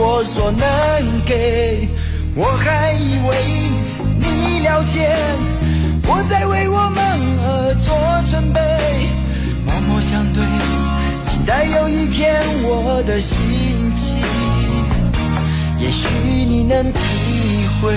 我所能给。我还以为你了解我在为我们而做准备，默默相对，期待有一天我的心情，也许你能体会。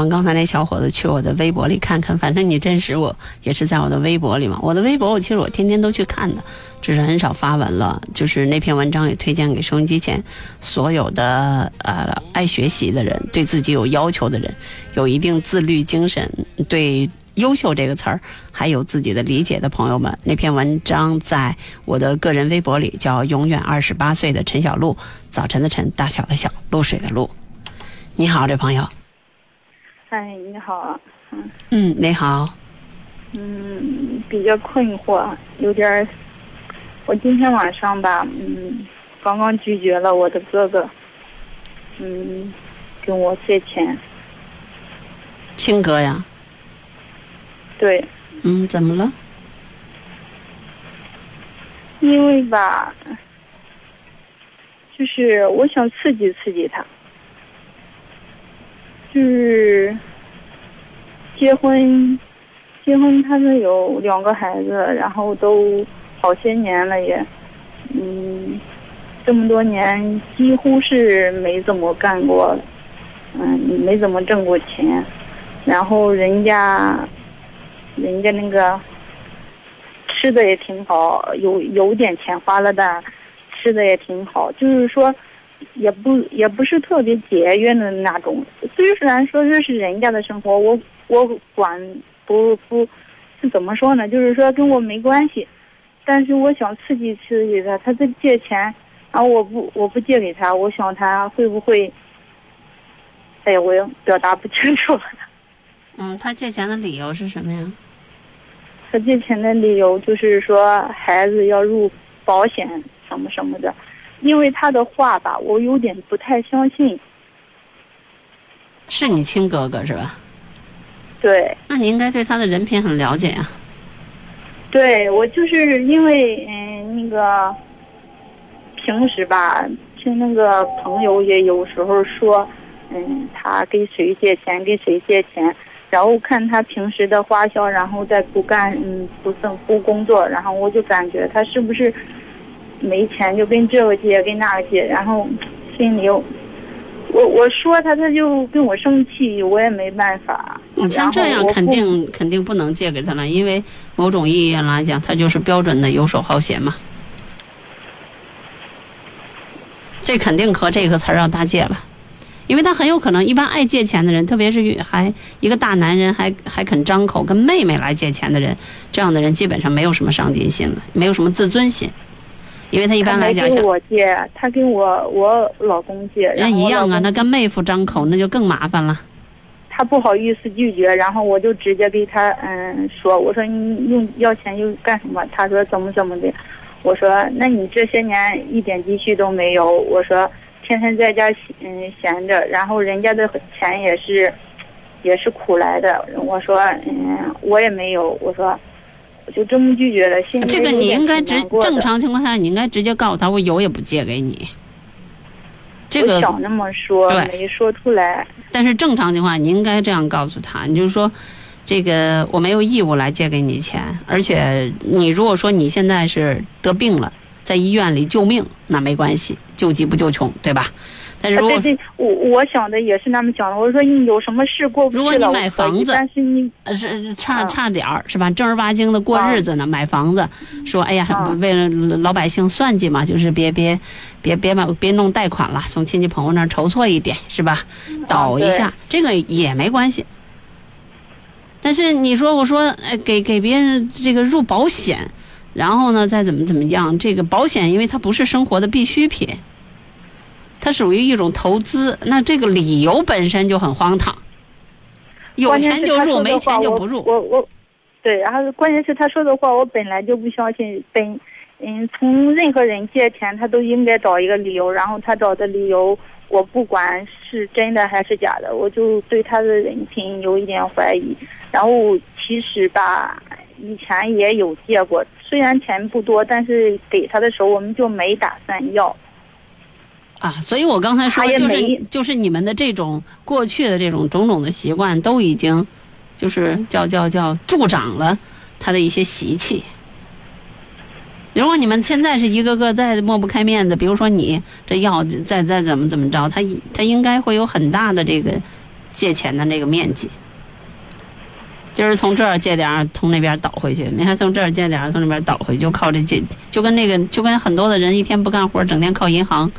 望刚才那小伙子去我的微博里看看，反正你认识我也是在我的微博里嘛。我的微博我其实我天天都去看的，只是很少发文了。就是那篇文章也推荐给收音机前所有的呃爱学习的人，对自己有要求的人，有一定自律精神，对“优秀”这个词儿还有自己的理解的朋友们。那篇文章在我的个人微博里叫“永远二十八岁的陈小璐”，早晨的晨，大小的小，露水的露。你好，这朋友。嗨，你好，嗯，嗯，你好，嗯，比较困惑，有点儿，我今天晚上吧，嗯，刚刚拒绝了我的哥哥，嗯，跟我借钱，亲哥呀，对，嗯，怎么了？因为吧，就是我想刺激刺激他。就是结婚，结婚他们有两个孩子，然后都好些年了也，嗯，这么多年几乎是没怎么干过，嗯，没怎么挣过钱，然后人家，人家那个吃的也挺好，有有点钱花了的，吃的也挺好，就是说。也不也不是特别节约的那种，虽然说这是人家的生活，我我管不不，是怎么说呢？就是说跟我没关系，但是我想刺激刺激他，他在借钱，然后我不我不借给他，我想他会不会？哎呀，我也表达不清楚了。嗯，他借钱的理由是什么呀？他借钱的理由就是说孩子要入保险什么什么的。因为他的话吧，我有点不太相信。是你亲哥哥是吧？对。那你应该对他的人品很了解呀。对，我就是因为嗯那个平时吧，听那个朋友也有时候说，嗯，他给谁借钱给谁借钱，然后看他平时的花销，然后再不干嗯不挣不工作，然后我就感觉他是不是。没钱就跟这个借，跟那个借，然后心里又，我我说他，他就跟我生气，我也没办法。你像这样肯定肯定不能借给他了，因为某种意义上来讲，他就是标准的游手好闲嘛。这肯定和这个词儿要搭界了，因为他很有可能，一般爱借钱的人，特别是还一个大男人还还肯张口跟妹妹来借钱的人，这样的人基本上没有什么上进心了，没有什么自尊心。因为他一般来讲，他跟我借，他跟我我老公借，那一样啊，那跟妹夫张口那就更麻烦了。他不好意思拒绝，然后我就直接给他嗯说，我说你用要钱又干什么？他说怎么怎么的，我说那你这些年一点积蓄都没有，我说天天在家嗯闲着，然后人家的钱也是也是苦来的，我说嗯我也没有，我说。就这么拒绝了，现在这个你应该直正常情况下，你应该直接告诉他，我有也不借给你。这个想那么说，没说出来。但是正常情况，你应该这样告诉他，你就是说，这个我没有义务来借给你钱，而且你如果说你现在是得病了。在医院里救命，那没关系，救急不救穷，对吧？但是如果对对，我我想的也是那么想的。我说你有什么事过不去了，如果你买房子但是你呃是是差啊差点儿是吧？正儿八经的过日子呢，买房子，说哎呀啊，为了老百姓算计嘛，就是别别别别买别弄贷款了，从亲戚朋友那儿筹措一点是吧？倒一下，这个也没关系。但是你说我说哎给给别人这个入保险，然后呢再怎么怎么样，这个保险因为它不是生活的必需品，它属于一种投资，那这个理由本身就很荒唐。有钱就入，没钱就不入。我我，对，然后关键是他说的话，我本来就不相信。本嗯，从任何人借钱，他都应该找一个理由，然后他找的理由，我不管是真的还是假的，我就对他的人品有一点怀疑。然后其实吧，以前也有借过，虽然钱不多，但是给他的时候我们就没打算要。啊，所以我刚才说就是没就是你们的这种过去的这种种种的习惯，都已经就是叫叫叫助长了他的一些习气。如果你们现在是一个个再抹不开面子，比如说你这要再再怎么怎么着，他他应该会有很大的这个借钱的那个面积。今儿从这儿借点儿，从那边倒回去；明天从这儿借点儿，从那边倒回去，就靠这借，就跟那个就跟很多的人一天不干活，整天靠银行，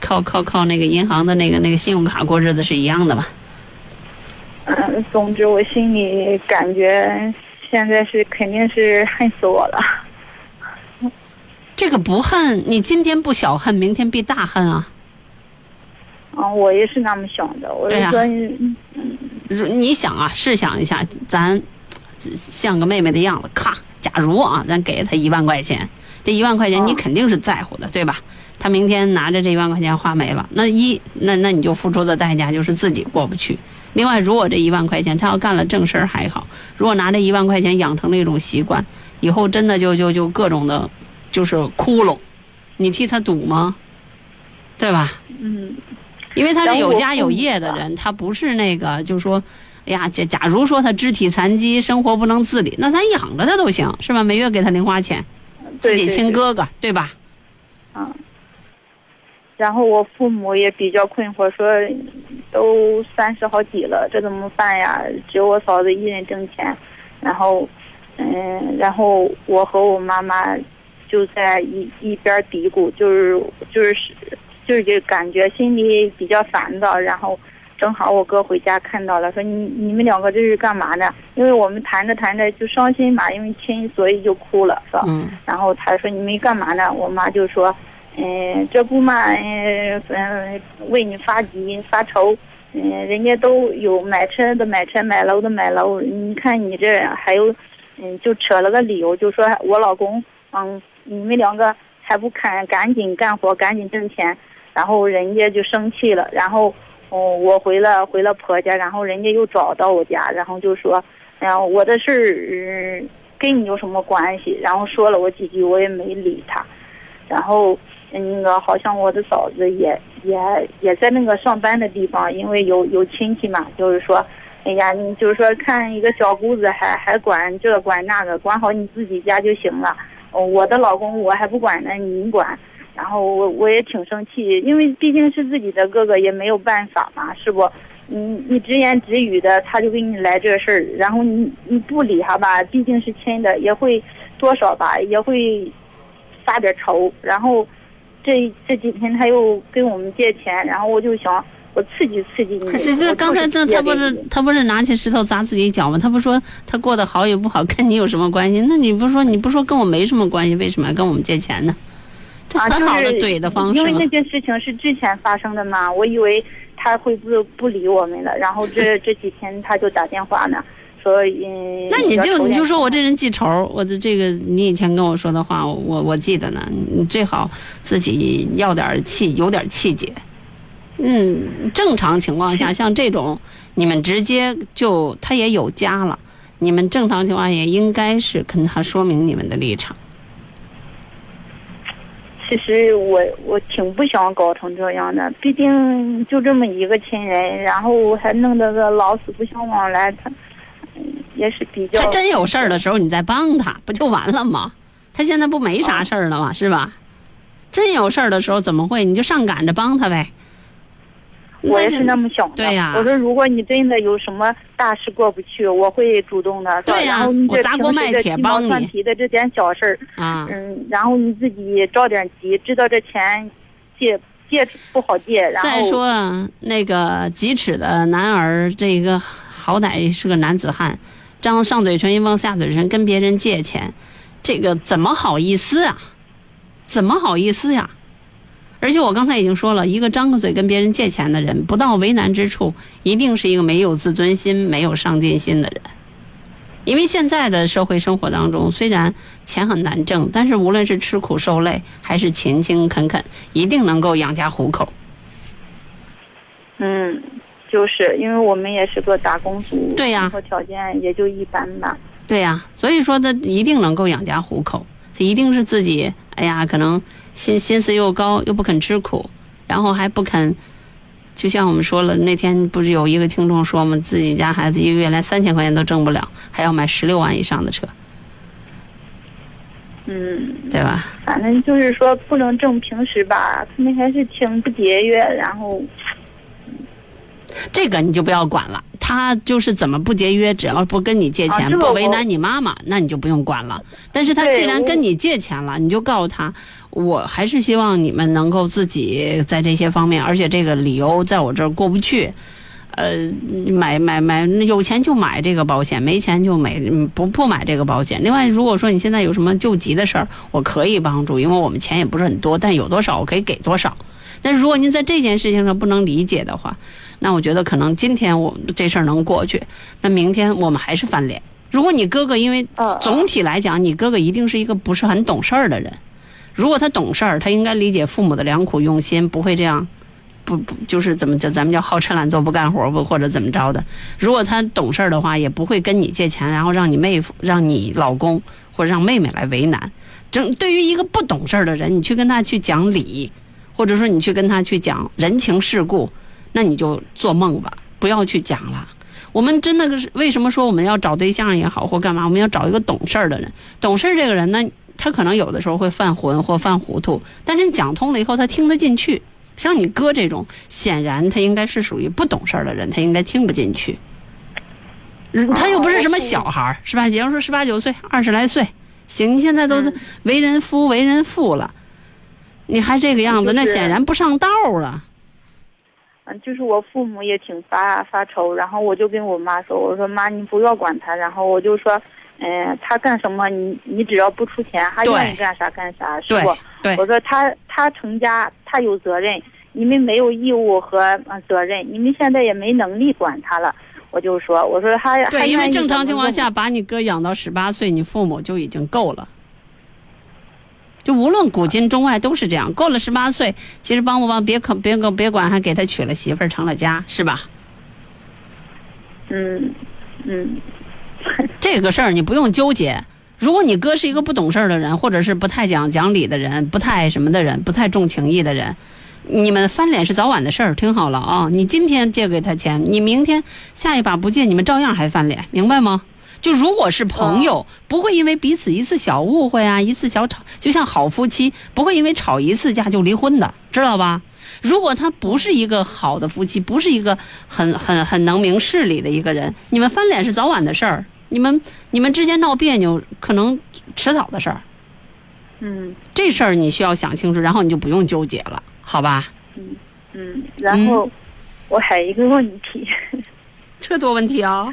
靠靠靠那个银行的那个那个信用卡过日子是一样的吧？嗯，总之我心里感觉现在是肯定是恨死我了。这个不恨，你今天不小恨，明天必大恨啊！嗯，我也是那么想的。我说，嗯如你想啊，试想一下，咱像个妹妹的样子，咔，假如啊，咱给他一万块钱，这一万块钱你嗯肯定是在乎的，对吧？他明天拿着这一万块钱花没了，那一那那你就付出的代价就是自己过不去。另外，如果这一万块钱他要干了正事儿还好，如果拿这一万块钱养成了一种习惯，以后真的就就就各种的，就是窟窿，你替他堵吗？对吧？嗯，因为他是有家有业的人，他不是那个，就说，哎呀，假假如说他肢体残疾，生活不能自理，那咱养着他都行，是吧？每月给他零花钱，自己亲哥哥，对吧？嗯。然后我父母也比较困惑，说都三十好几了，这怎么办呀？只有我嫂子一人挣钱，然后，嗯，然后我和我妈妈就在一一边嘀咕，就是就是就是就感觉心里比较烦躁，然后正好我哥回家看到了，说你你们两个这是干嘛呢？因为我们谈着谈着就伤心嘛，因为亲，所以就哭了，是吧？嗯然后他说你们干嘛呢？我妈就说，嗯、这不嘛，嗯、嗯，为你发急发愁，嗯、人家都有买车的买车，买楼的买楼，你看你这还有，嗯，就扯了个理由，就说我老公，嗯，你们两个还不肯赶紧干活，赶紧挣钱，然后人家就生气了，然后，哦，我回了回了婆家，然后人家又找到我家，然后就说，然后我的事儿。嗯跟你有什么关系？然后说了我几句，我也没理他。然后那个好像我的嫂子也也也在那个上班的地方，因为有有亲戚嘛，就是说，哎呀，你就是说看一个小姑子还还管这管那个，管好你自己家就行了。哦，我的老公我还不管呢，你管。然后我我也挺生气，因为毕竟是自己的哥哥，也没有办法嘛，是不？你你直言直语的，他就给你来这事儿，然后你你不理他吧，毕竟是亲的，也会多少吧，也会发点愁。然后这这几天他又跟我们借钱，然后我就想，我刺激刺激你。可是这刚才这他不是他不是拿起石头砸自己脚吗？他不说他过得好与不好跟你有什么关系？那你不说你不说跟我没什么关系，为什么要跟我们借钱呢？这啊，很好的怼的方式嘛因为那。件事情是之前发生的嘛，我以为他会不不理我们了，然后这这几天他就打电话呢，说嗯。那你就你就说我这人记仇，我的这个你以前跟我说的话，我我记得呢。你最好自己要点气，有点气节。嗯，正常情况下，像这种你们直接就他也有家了，你们正常情况也应该是跟他说明你们的立场。其实我我挺不想搞成这样的，毕竟就这么一个亲人，然后还弄得个老死不相往来，他嗯也是比较。他真有事儿的时候，你再帮他，不就完了吗？他现在不没啥事儿了吗？是吧？真有事儿的时候怎么会？你就上赶着帮他呗。我也是那么想的。对呀我说如果你真的有什么大事过不去，我会主动的。对呀我砸锅卖铁帮你蒜皮的这点小事儿，啊，嗯，然后你自己着点急，知道这钱借借不好借，然后再说那个几尺的男儿，这个好歹是个男子汉，张上嘴唇一望下嘴唇，跟别人借钱，这个怎么好意思啊？怎么好意思呀？而且我刚才已经说了，一个张个嘴跟别人借钱的人，不到为难之处，一定是一个没有自尊心、没有上进心的人。因为现在的社会生活当中，虽然钱很难挣，但是无论是吃苦受累，还是勤勤恳恳，一定能够养家糊口。嗯，就是因为我们也是个打工族，对呀生活条件也就一般吧。对呀、所以说他一定能够养家糊口，他一定是自己，哎呀，可能心心思又高，又不肯吃苦，然后还不肯，就像我们说了，那天不是有一个听众说嘛，自己家孩子一个月连三千块钱都挣不了，还要买十六万以上的车，嗯，对吧？反正就是说不能挣平时吧，他们还是挺不节约，然后这个你就不要管了，他就是怎么不节约，只要不跟你借钱，不为难你妈妈，那你就不用管了。但是他既然跟你借钱了，你就告诉他，我还是希望你们能够自己在这些方面，而且这个理由在我这儿过不去。呃，买买买，有钱就买这个保险，没钱就没嗯不不买这个保险。另外，如果说你现在有什么救急的事儿，我可以帮助，因为我们钱也不是很多，但有多少我可以给多少。但是如果您在这件事情上不能理解的话，那我觉得可能今天我这事儿能过去，那明天我们还是翻脸。如果你哥哥，因为呃总体来讲，你哥哥一定是一个不是很懂事儿的人。如果他懂事儿，他应该理解父母的良苦用心，不会这样，不不就是怎么叫咱们叫好吃懒做不干活不或者怎么着的。如果他懂事儿的话，也不会跟你借钱，然后让你妹夫、让你老公或者让妹妹来为难。整对于一个不懂事儿的人，你去跟他去讲理，或者说你去跟他去讲人情世故，那你就做梦吧，不要去讲了。我们真的是为什么说我们要找对象也好或干嘛，我们要找一个懂事儿的人。懂事儿这个人呢，他可能有的时候会犯浑或犯糊涂，但是你讲通了以后，他听得进去。像你哥这种，显然他应该是属于不懂事儿的人，他应该听不进去。嗯他又不是什么小孩儿，是吧？比方说十八九岁、二十来岁，行，现在都嗯为人夫、为人父了，你还这个样子，那显然不上道儿了。嗯，就是我父母也挺发发愁，然后我就跟我妈说，我说妈你不要管他，然后我就说，嗯、他干什么你你只要不出钱，他愿意干啥干啥，是不？我说他他成家他有责任，你们没有义务和呃责任，你们现在也没能力管他了。我就说，我说他还对，因为正常情况下，把你哥养到十八岁，你父母就已经够了。就无论古今中外都是这样，过了十八岁，其实帮不帮别可别个别管，还给他娶了媳妇儿，成了家，是吧？嗯嗯 这个事儿你不用纠结。如果你哥是一个不懂事儿的人，或者是不太讲讲理的人，不太什么的人，不太重情义的人，你们翻脸是早晚的事儿。听好了啊，你今天借给他钱，你明天下一把不借，你们照样还翻脸，明白吗？就如果是朋友，不会因为彼此一次小误会啊，一次小吵，就像好夫妻，不会因为吵一次架就离婚的，知道吧？如果他不是一个好的夫妻，不是一个很很很能明事理的一个人，你们翻脸是早晚的事儿。你们你们之间闹别扭，可能迟早的事儿。嗯这事儿你需要想清楚，然后你就不用纠结了，好吧？嗯嗯，然后我还有一个问题，这多问题啊！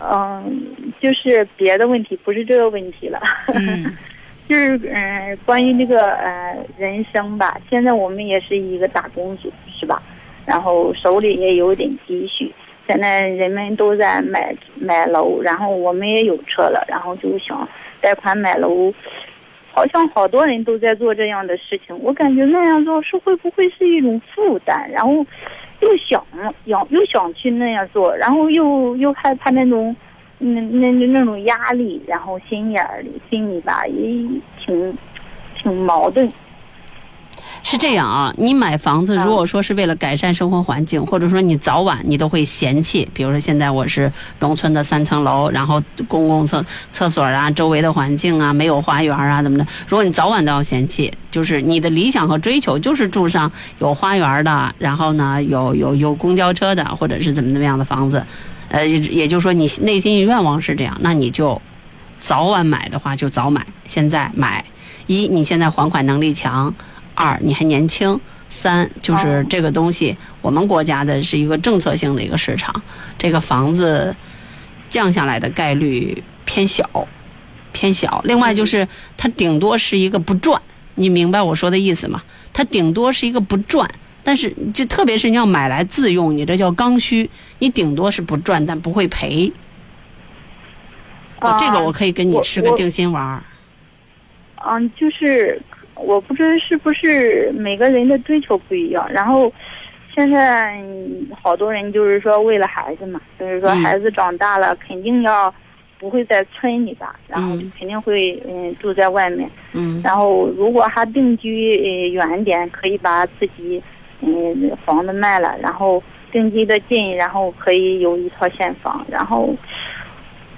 嗯，就是别的问题，不是这个问题了。嗯 就是嗯，关于那个呃人生吧，现在我们也是一个打工族，是吧？然后手里也有点积蓄，现在人们都在买买楼，然后我们也有车了，然后就想贷款买楼，好像好多人都在做这样的事情，我感觉那样做是会不会是一种负担？然后又想想又想去那样做，然后又又害怕那种。那那那种压力，然后心眼儿里心里吧也挺挺矛盾。是这样啊，你买房子，嗯如果说是为了改善生活环境，或者说你早晚你都会嫌弃，比如说现在我是农村的三层楼，然后公共厕厕所啊，周围的环境啊，没有花园啊，怎么的？如果你早晚都要嫌弃，就是你的理想和追求就是住上有花园的，然后呢有有有公交车的，或者是怎么怎么样的房子，呃，也也就是说你内心愿望是这样，那你就早晚买的话就早买，现在买。一，你现在还款能力强；二，你还年轻；三，就是哦这个东西，我们国家的是一个政策性的一个市场，这个房子降下来的概率偏小，偏小。另外就是它顶多是一个不赚，你明白我说的意思吗？它顶多是一个不赚。但是，就特别是你要买来自用，你这叫刚需，你顶多是不赚，但不会赔。哦，这个我可以跟你我我吃个定心丸儿。嗯，就是我不知是不是每个人的追求不一样，然后现在嗯好多人就是说为了孩子嘛，就是说嗯。孩子长大了肯定要不会在村里吧，然后嗯。肯定会嗯住在外面，嗯。然后如果他定居呃远点，可以把自己嗯房子卖了，然后定居的近，然后可以有一套现房，然后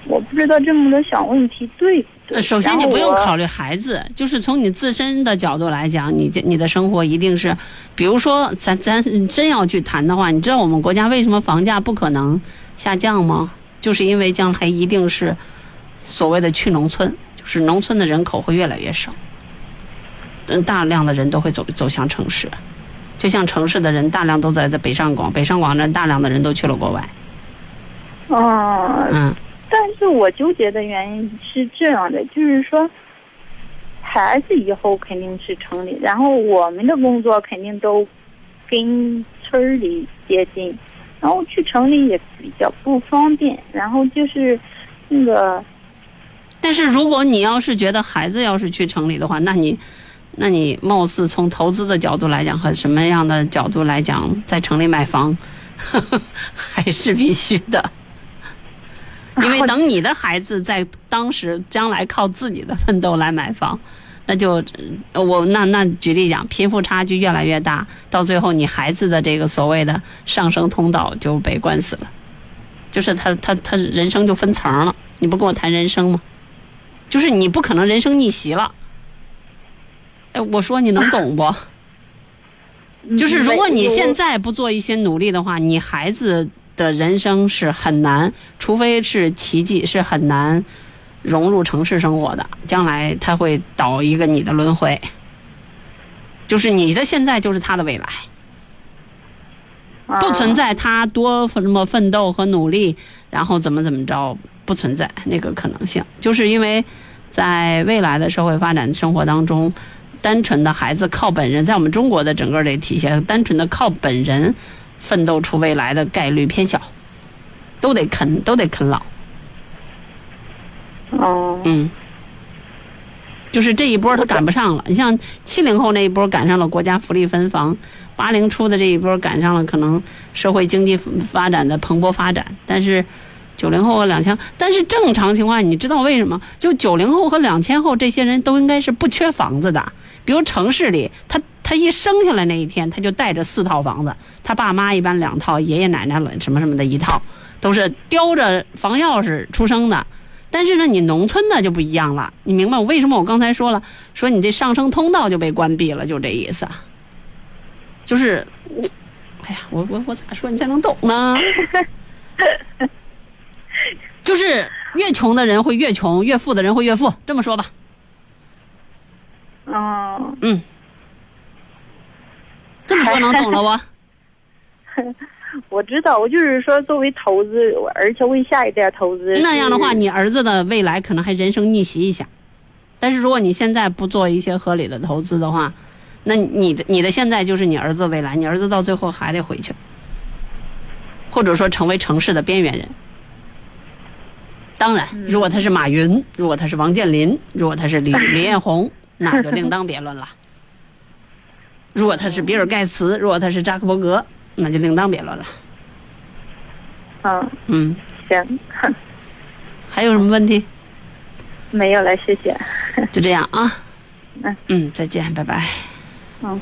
我不知道这么多小问题对不对？呃，首先你不用考虑孩子，就是从你自身的角度来讲，你这你的生活一定是，比如说咱咱真要去谈的话，你知道我们国家为什么房价不可能下降吗？就是因为将来一定是所谓的去农村，就是农村的人口会越来越少，嗯，大量的人都会走走向城市，就像城市的人大量都在在北上广，北上广人大量的人都去了国外，嗯，嗯但是我纠结的原因是这样的，就是说，孩子以后肯定是城里，然后我们的工作肯定都跟村里接近，然后去城里也比较不方便，然后就是那个，但是如果你要是觉得孩子要是去城里的话，那你，那你貌似从投资的角度来讲和什么样的角度来讲，在城里买房，呵 呵还是必须的。因为等你的孩子在当时将来靠自己的奋斗来买房，那就呃我那那举例讲，贫富差距越来越大，到最后你孩子的这个所谓的上升通道就被关死了，就是他他他人生就分层了。你不跟我谈人生吗？就是你不可能人生逆袭了。哎，我说你能懂不？就是如果你现在在不做一些努力的话，你孩子的人生是很难，除非是奇迹，是很难融入城市生活的。将来他会倒一个你的轮回，就是你的现在就是他的未来，不存在。他多什么奋斗和努力，然后怎么怎么着，不存在那个可能性，就是因为在未来的社会发展生活当中。单纯的孩子靠本人，在我们中国的整个这体系，单纯的靠本人奋斗出未来的概率偏小，都得啃，都得啃老。哦，嗯，就是这一波他赶不上了。你像七零后那一波赶上了国家福利分房，八零初的这一波赶上了可能社会经济发展的蓬勃发展，但是九零后和两千，但是正常情况你知道为什么？就九零后和两千后这些人都应该是不缺房子的。比如城市里，他他一生下来那一天，他就带着四套房子，他爸妈一般两套，爷爷奶奶了什么什么的一套，都是叼着房钥匙出生的。但是呢，你农村的就不一样了，你明白我为什么我刚才说了，说你这上升通道就被关闭了，就这意思。就是，哎呀，我我我咋说你才能懂呢？就是越穷的人会越穷，越富的人会越富，这么说吧。嗯，嗯，这么说能懂了不？我知道，我就是说作为投资，而且为下一代投资。那样的话，你儿子的未来可能还人生逆袭一下。但是如果你现在不做一些合理的投资的话，那你的你的现在就是你儿子未来，你儿子到最后还得回去，或者说成为城市的边缘人。当然，如果他是马云，如果他是王健林，如果他是李 李彦宏，那就另当别论了。如果他是比尔盖茨，如果他是扎克伯格，那就另当别论了。嗯，嗯，行，还有什么问题？没有了，谢谢。就这样啊。嗯嗯，再见，拜拜。嗯。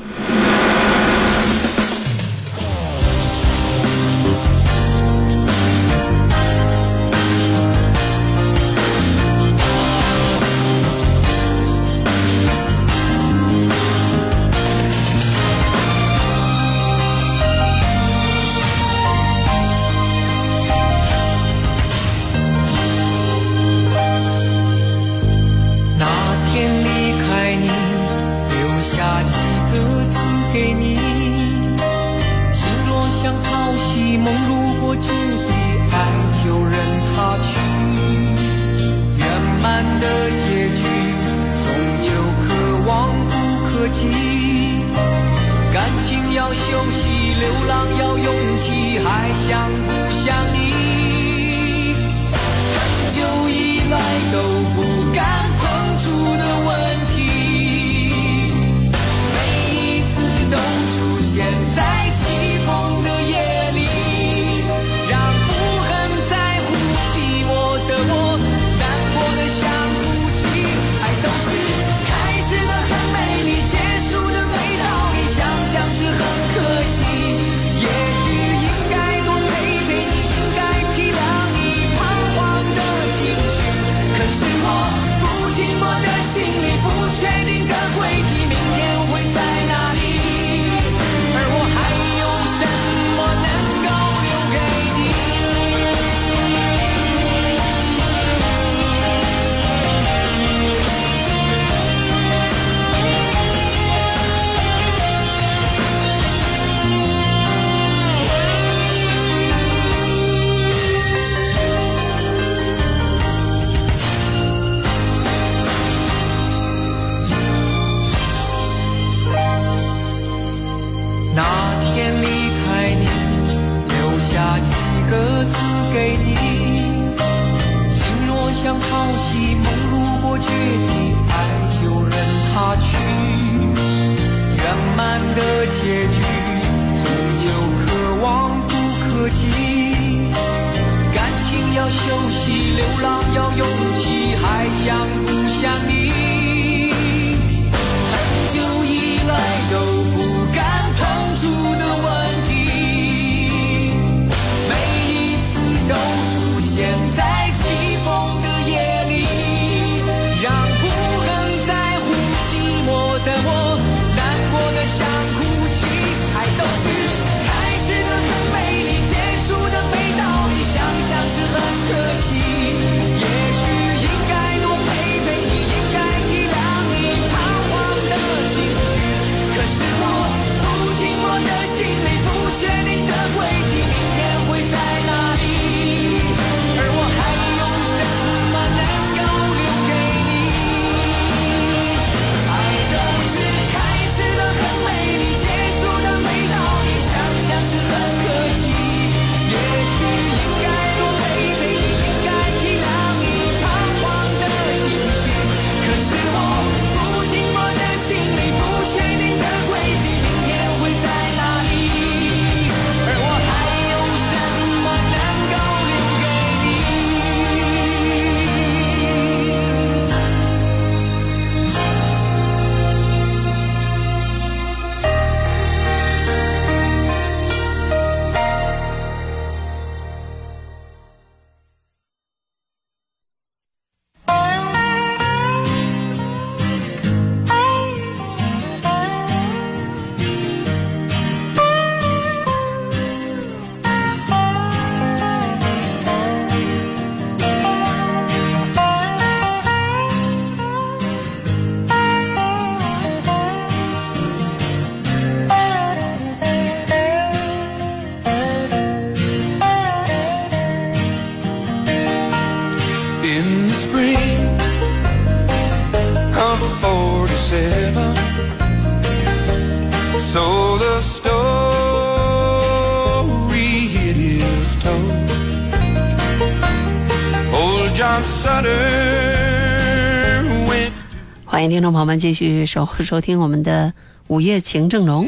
众朋友们继续收收听我们的午夜情正浓。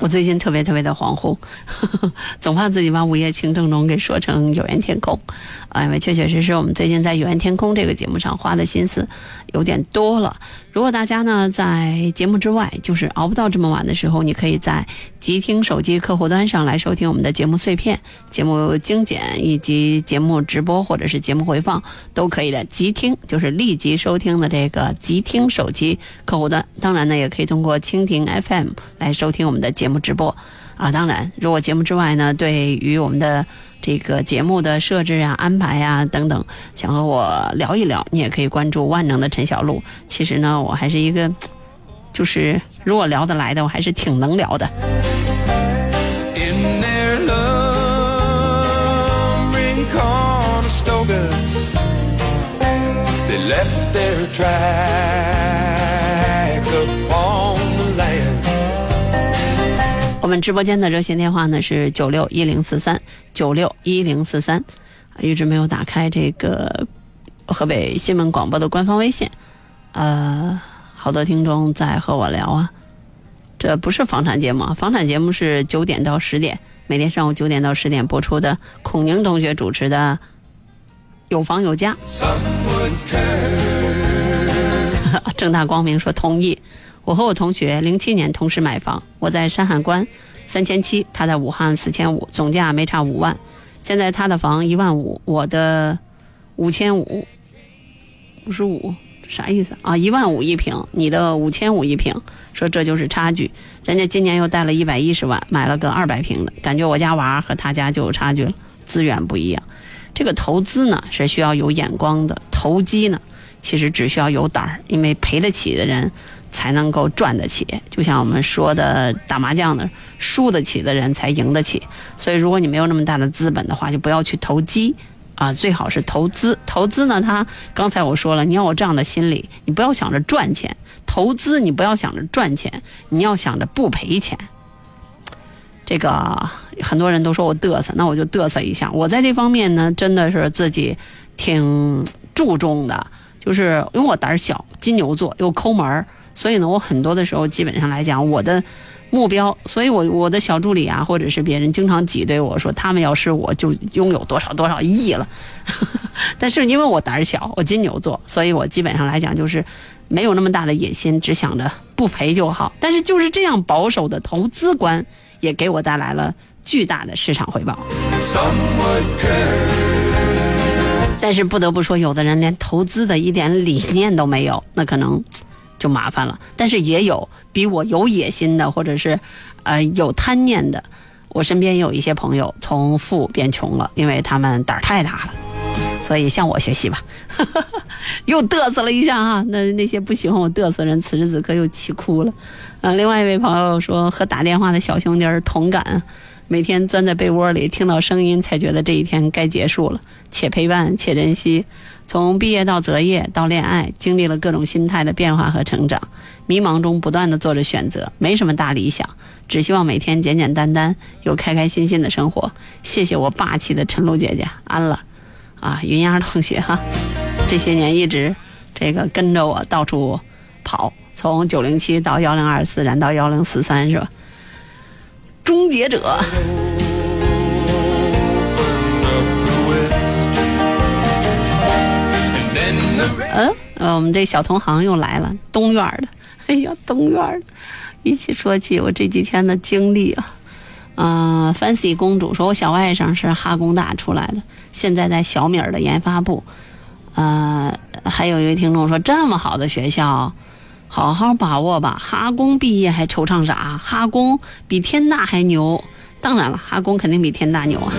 我最近特别特别的恍惚，总怕自己把午夜情正浓给说成有缘天空，啊，因为确确实实我们最近在有缘天空这个节目上花的心思有点多了。如果大家呢在节目之外，就是熬不到这么晚的时候，你可以在即听手机客户端上来收听我们的节目碎片、节目精简以及节目直播或者是节目回放都可以的。即听就是立即收听的这个即听手机客户端，当然呢也可以通过蜻蜓 FM 来收听我们的节目直播啊。当然，如果节目之外呢，对于我们的这个节目的设置啊、安排啊等等，想和我聊一聊，你也可以关注万能的陈小璐。其实呢，我还是一个，就是如果聊得来的，我还是挺能聊的。我们直播间的热线电话呢是九六一零四三九六一零四三，一直没有打开这个河北新闻广播的官方微信，呃，好多听众在和我聊啊，这不是房产节目啊，房产节目是九点到十点，每天上午九点到十点播出的，孔宁同学主持的《有房有家》。正大光明说同意。我和我同学零七年同时买房，我在山海关三千七，他在武汉四千五，总价没差五万。现在他的房一万五，我的五千五，五十五，啥意思啊？一万五一平，你的五千五一平，说这就是差距。人家今年又贷了一百一十万买了个二百平的，感觉我家娃和他家就有差距了，资源不一样。这个投资呢是需要有眼光的，投机呢其实只需要有胆儿，因为赔得起的人才能够赚得起。就像我们说的打麻将的，输得起的人才赢得起。所以如果你没有那么大的资本的话，就不要去投机。啊，最好是投资。投资呢，它刚才我说了，你要有这样的心理，你不要想着赚钱。投资你不要想着赚钱，你要想着不赔钱。这个很多人都说我嘚瑟，那我就嘚瑟一下。我在这方面呢，真的是自己挺注重的，就是因为我胆儿小，金牛座又抠门儿，所以呢，我很多的时候基本上来讲，我的目标，所以我我的小助理啊，或者是别人经常挤兑我说，他们要是我就拥有多少多少亿了。但是因为我胆小，我金牛座，所以我基本上来讲就是没有那么大的野心，只想着不赔就好。但是就是这样保守的投资观，也给我带来了巨大的市场回报。但是不得不说，有的人连投资的一点理念都没有，那可能就麻烦了。但是也有比我有野心的，或者是呃有贪念的。我身边有一些朋友从富变穷了，因为他们胆儿太大了。所以向我学习吧，又嘚瑟了一下啊！那那些不喜欢我嘚瑟人，此时此刻又气哭了。呃，另外一位朋友说和打电话的小兄弟儿同感，每天钻在被窝里听到声音，才觉得这一天该结束了，且陪伴且珍惜。从毕业到择业到恋爱，经历了各种心态的变化和成长，迷茫中不断的做着选择，没什么大理想，只希望每天简简单单又开开心心的生活。谢谢我霸气的陈露姐姐，安了。啊，云丫同学哈，这些年一直这个跟着我到处跑，从九零七到幺零二四，然到幺零四三是吧？终结者，嗯，呃，我们这小同行又来了，东院的，哎呀，东院的，一起说起我这几天的经历啊。啊、f a n c y 公主说，我小外甥是哈工大出来的，现在在小米儿的研发部。呃，还有一位听众说，这么好的学校，好好把握吧。哈工毕业还惆怅啥？哈工比天大还牛。当然了，哈工肯定比天大牛啊。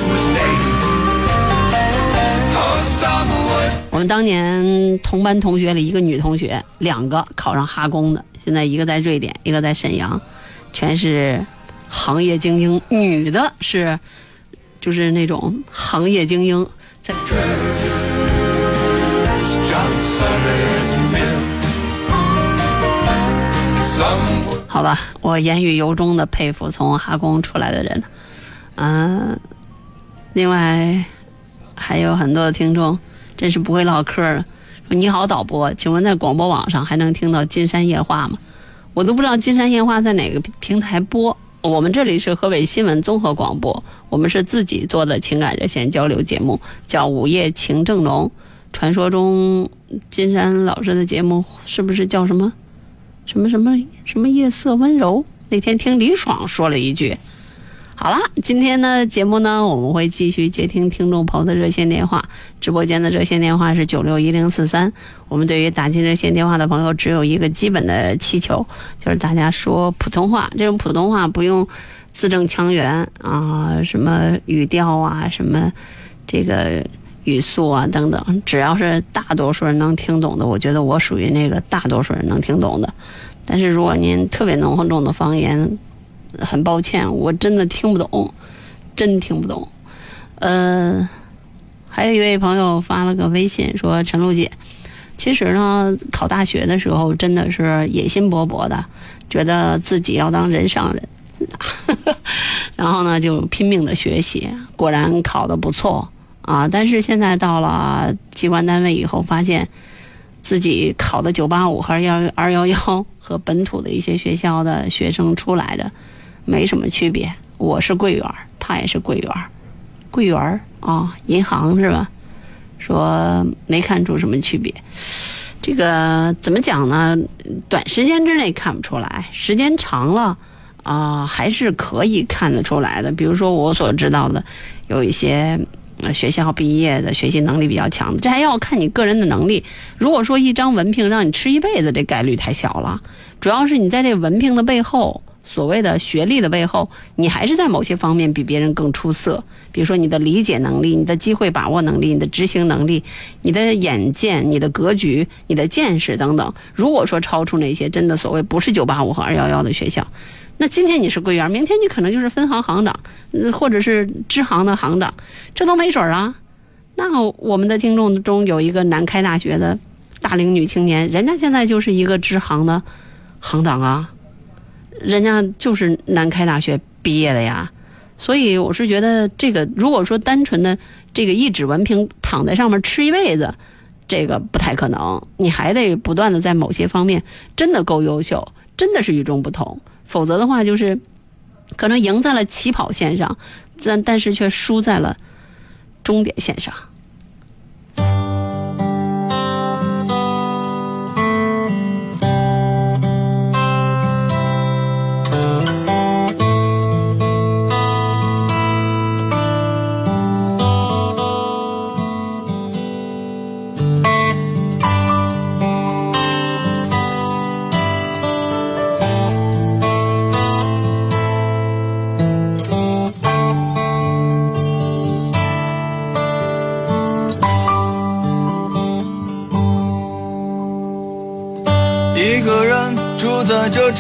我们当年同班同学里一个女同学，两个考上哈工的，现在一个在瑞典，一个在沈阳，全是行业精英。女的是就是那种行业精英，在好吧，我言语由衷的佩服从哈工出来的人。嗯、另外还有很多的听众真是不会唠嗑了。说你好，导播，请问在广播网上还能听到金山夜话吗？我都不知道《金山夜话》在哪个平台播。我们这里是河北新闻综合广播，我们是自己做的情感热线交流节目，叫《午夜情正浓》。传说中，金山老师的节目是不是叫什么？什么什么什么夜色温柔？那天听李爽说了一句。好了，今天的节目呢，我们会继续接听听众朋友的热线电话。直播间的热线电话是九六一零四三。我们对于打进热线电话的朋友，只有一个基本的祈求，就是大家说普通话。这种普通话不用字正腔圆啊，什么语调啊，什么这个语速啊等等，只要是大多数人能听懂的，我觉得我属于那个大多数人能听懂的。但是如果您特别浓重的方言，很抱歉，我真的听不懂，真听不懂。呃，还有一位朋友发了个微信说：“陈露姐，其实呢，考大学的时候真的是野心勃勃的，觉得自己要当人上人，然后呢就拼命的学习，果然考的不错啊。但是现在到了机关单位以后，发现自己考的九八五和幺二幺幺和本土的一些学校的学生出来的。”没什么区别，我是柜员，他也是柜员，柜员啊，银行是吧？说没看出什么区别，这个怎么讲呢？短时间之内看不出来，时间长了啊，还是可以看得出来的。比如说我所知道的，有一些学校毕业的学习能力比较强的，这还要看你个人的能力。如果说一张文凭让你吃一辈子，这概率太小了。主要是你在这文凭的背后。所谓的学历的背后，你还是在某些方面比别人更出色。比如说你的理解能力、你的机会把握能力、你的执行能力、你的眼见、你的格局、你的见识等等。如果说超出那些真的所谓不是九八五和二幺幺的学校，那今天你是柜员，明天你可能就是分行行长，或者是支行的行长，这都没准啊。那我们的听众中有一个南开大学的大龄女青年，人家现在就是一个支行的行长啊。人家就是南开大学毕业的呀，所以我是觉得这个，如果说单纯的这个一纸文凭躺在上面吃一辈子，这个不太可能。你还得不断的在某些方面真的够优秀，真的是与众不同，否则的话就是可能赢在了起跑线上，但但是却输在了终点线上。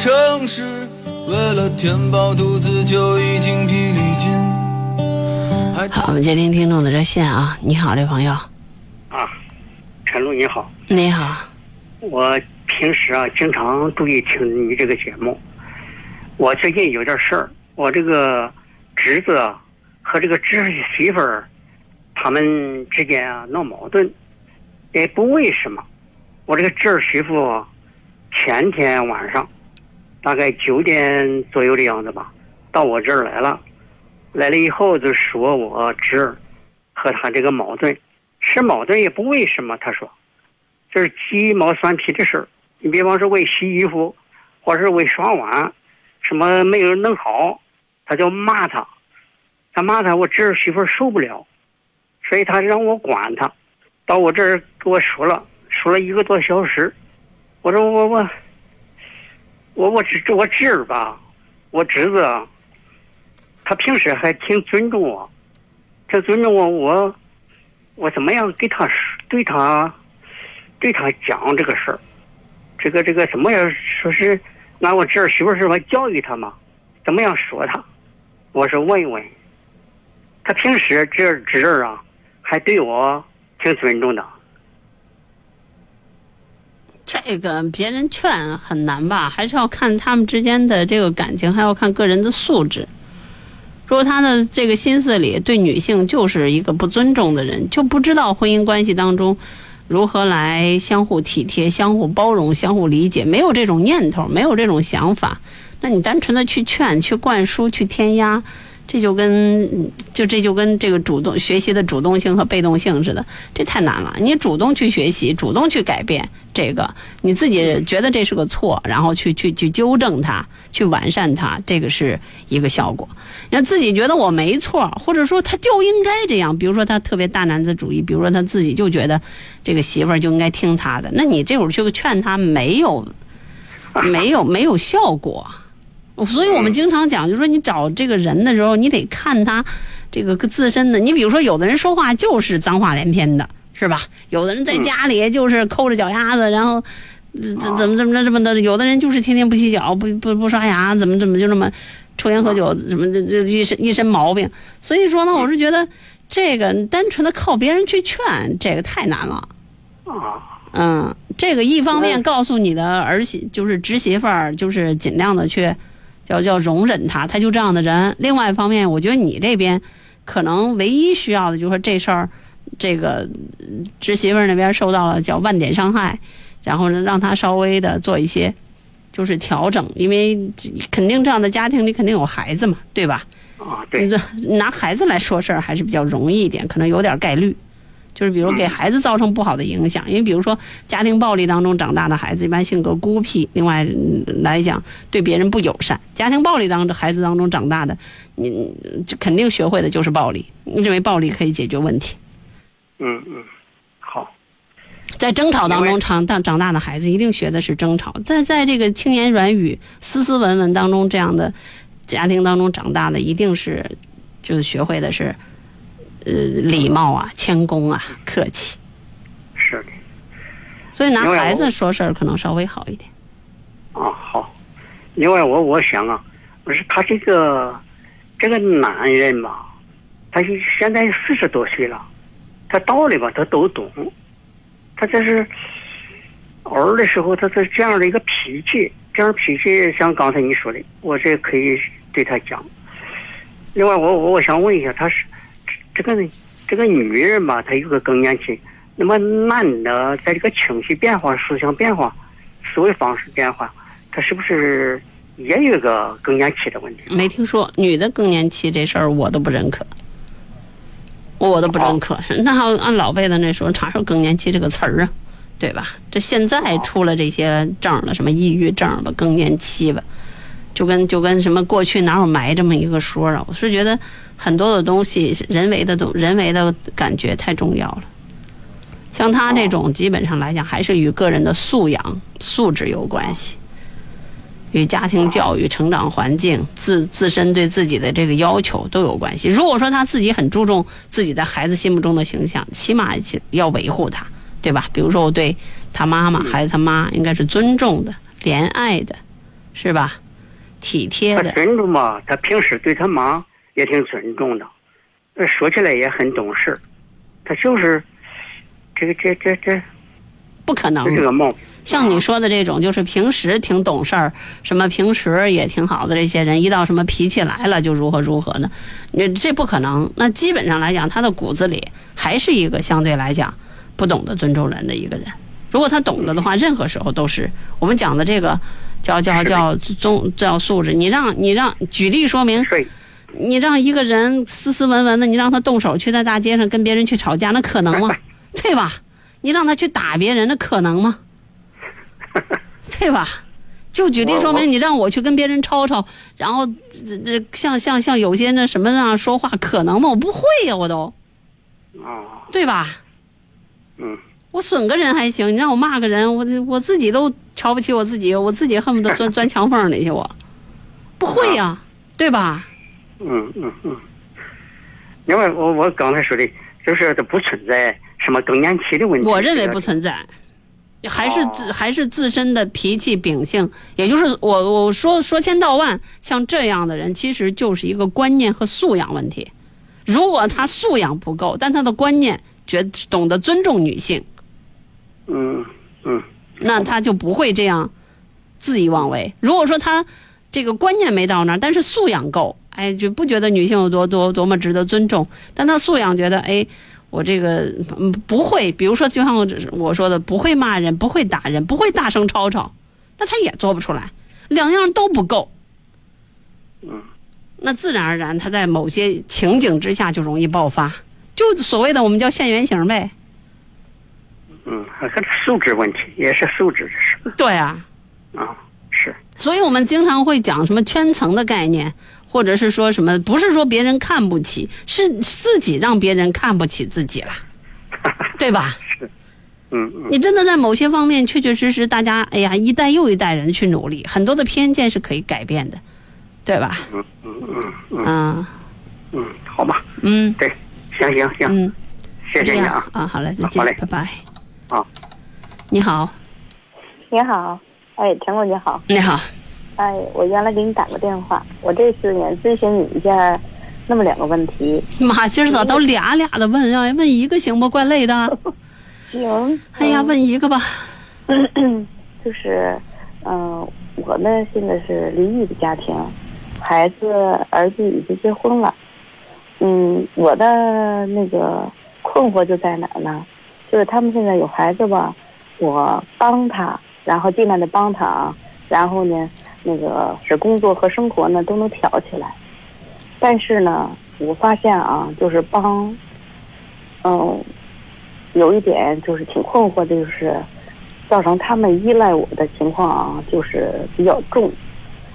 城市为了填饱肚子就已经疲力尽。好，我们接听听众的热线啊！你好，这朋友。啊，陈露你好。你好。我平时啊经常注意听你这个节目。我最近有点事儿，我这个侄子和这个侄媳妇儿他们之间啊闹矛盾，也不为什么。我这个侄儿媳妇前天晚上。大概九点左右的样子吧，到我这儿来了，来了以后就说我侄儿和他这个矛盾，是矛盾也不为什么。他说，这是鸡毛蒜皮的事儿。你比方说为洗衣服，或者是为刷碗，什么没有弄好，他就骂他，他骂他，我侄儿媳妇受不了，所以他让我管他。到我这儿给我说了，说了一个多小时，我说我我。我我侄我侄儿吧，我侄子，他平时还挺尊重我，挺尊重我。我我怎么样给他对他对他讲这个事儿？这个这个怎么样说是拿我侄儿媳妇是吧教育他嘛？怎么样说他？我说问一问。他平时这侄儿啊，还对我挺尊重的。这个别人劝很难吧？还是要看他们之间的这个感情，还要看个人的素质。如果他的这个心思里对女性就是一个不尊重的人，就不知道婚姻关系当中如何来相互体贴、相互包容、相互理解，没有这种念头，没有这种想法，那你单纯的去劝、去灌输、去添压。这就跟就这就跟这个主动学习的主动性和被动性似的，这太难了。你主动去学习，主动去改变这个，你自己觉得这是个错，然后去去去纠正它，去完善它，这个是一个效果。你要自己觉得我没错，或者说他就应该这样，比如说他特别大男子主义，比如说他自己就觉得这个媳妇儿就应该听他的，那你这会儿去劝他，没有没有没有效果。所以我们经常讲，就是说你找这个人的时候，你得看他这个自身的。你比如说，有的人说话就是脏话连篇的，是吧？有的人在家里就是抠着脚丫子，然后怎怎么怎么着这么的。有的人就是天天不洗脚，不不不刷牙，怎么怎么就这么抽烟喝酒，什么这这一身一身毛病。所以说呢，我是觉得这个单纯的靠别人去劝，这个太难了。嗯，这个一方面告诉你的儿媳，就是侄媳妇儿，就是尽量的去。叫叫容忍他，他就这样的人。另外一方面，我觉得你这边可能唯一需要的就是说这事儿，这个侄媳妇那边受到了叫万点伤害，然后呢让他稍微的做一些就是调整，因为肯定这样的家庭里肯定有孩子嘛，对吧？啊，对。拿孩子来说事儿还是比较容易一点，可能有点概率。就是比如给孩子造成不好的影响，因为比如说家庭暴力当中长大的孩子，一般性格孤僻，另外来讲对别人不友善。家庭暴力当中孩子当中长大的，你就肯定学会的就是暴力，认为暴力可以解决问题。嗯嗯，好。在争吵当中长大长大的孩子，一定学的是争吵。在在这个轻言软语、斯斯文文当中，这样的家庭当中长大的，一定是就是学会的是。呃，礼貌啊，谦恭啊，客气，是的。所以拿孩子说事儿可能稍微好一点。啊，好。另外，我我想啊，不是他这个这个男人吧，他现在四十多岁了，他道理吧他都懂，他这是偶尔的时候，他是这样的一个脾气，这样脾气像刚才你说的，我这可以对他讲。另外，我我我想问一下，他是。这个这个女人吧，她有个更年期。那么男的在这个情绪变化、思想变化、思维方式变化，他是不是也有一个更年期的问题？没听说女的更年期这事儿，我都不认可，我都不认可。那按老辈子那时候，哪有更年期这个词儿啊？对吧？这现在出了这些症了，什么抑郁症吧、更年期吧。就跟就跟什么过去哪有埋这么一个说啊？我是觉得很多的东西人为的东人为的感觉太重要了。像他这种，基本上来讲还是与个人的素养素质有关系，与家庭教育、成长环境、自自身对自己的这个要求都有关系。如果说他自己很注重自己在孩子心目中的形象，起码要维护他，对吧？比如说我对他妈妈、孩子他妈应该是尊重的、怜爱的，是吧？体贴的，他尊重嘛？他平时对他妈也挺尊重的，说起来也很懂事。他就是这个这这这，不可能。这个梦，像你说的这种，就是平时挺懂事儿，什么平时也挺好的这些人，一到什么脾气来了就如何如何的，你这不可能。那基本上来讲，他的骨子里还是一个相对来讲不懂得尊重人的一个人。如果他懂得的话，任何时候都是我们讲的这个。叫叫叫宗叫素质，你让你让举例说明，你让一个人斯斯文文的，你让他动手去在大街上跟别人去吵架，那可能吗？对吧？你让他去打别人，那可能吗？对吧？就举例说明，你让我去跟别人吵吵，然后这这像像像有些那什么那样说话，可能吗？我不会呀，我都，对吧？嗯。我损个人还行，你让我骂个人，我我自己都瞧不起我自己，我自己恨不得钻 钻墙缝里去，我不会呀，对吧？嗯嗯嗯。另外，我我刚才说的，就是它不存在什么更年期的问题。我认为不存在，还是自还是自身的脾气秉性，也就是我我说说千道万，像这样的人，其实就是一个观念和素养问题。如果他素养不够，但他的观念觉懂得尊重女性。嗯嗯，那他就不会这样恣意妄为。如果说他这个观念没到那儿，但是素养够，哎，就不觉得女性有多多多么值得尊重。但她素养觉得，哎，我这个嗯不会，比如说就像我我说的，不会骂人，不会打人，不会大声吵吵，那她也做不出来，两样都不够。嗯，那自然而然她在某些情景之下就容易爆发，就所谓的我们叫现原形呗。嗯，还是素质问题，也是素质的事对啊，啊，是，所以我们经常会讲什么圈层的概念，或者是说什么，不是说别人看不起，是自己让别人看不起自己了，对吧？嗯嗯。你真的在某些方面，确确实实，大家哎呀，一代又一代人去努力，很多的偏见是可以改变的，对吧？嗯嗯嗯嗯。嗯嗯，好吧，嗯。对，行行行，嗯，谢谢你啊，啊，好嘞，再见好嘞，拜拜。好，你好，你好，哎，陈果你好，你好，哎，我原来给你打过电话，我这次呢咨询你一下，那么两个问题。妈，今儿咋都俩俩的问啊？问一个行不？怪累的。行，哎呀，问一个吧。嗯 就是，嗯、我呢现在是离异的家庭，孩子儿子已经结婚了。嗯，我的那个困惑就在哪儿呢？就是他们现在有孩子吧，我帮他，然后尽量的帮他啊，然后呢，那个使工作和生活呢都能挑起来。但是呢，我发现啊，就是帮，嗯，有一点就是挺困惑的，就是造成他们依赖我的情况啊，就是比较重。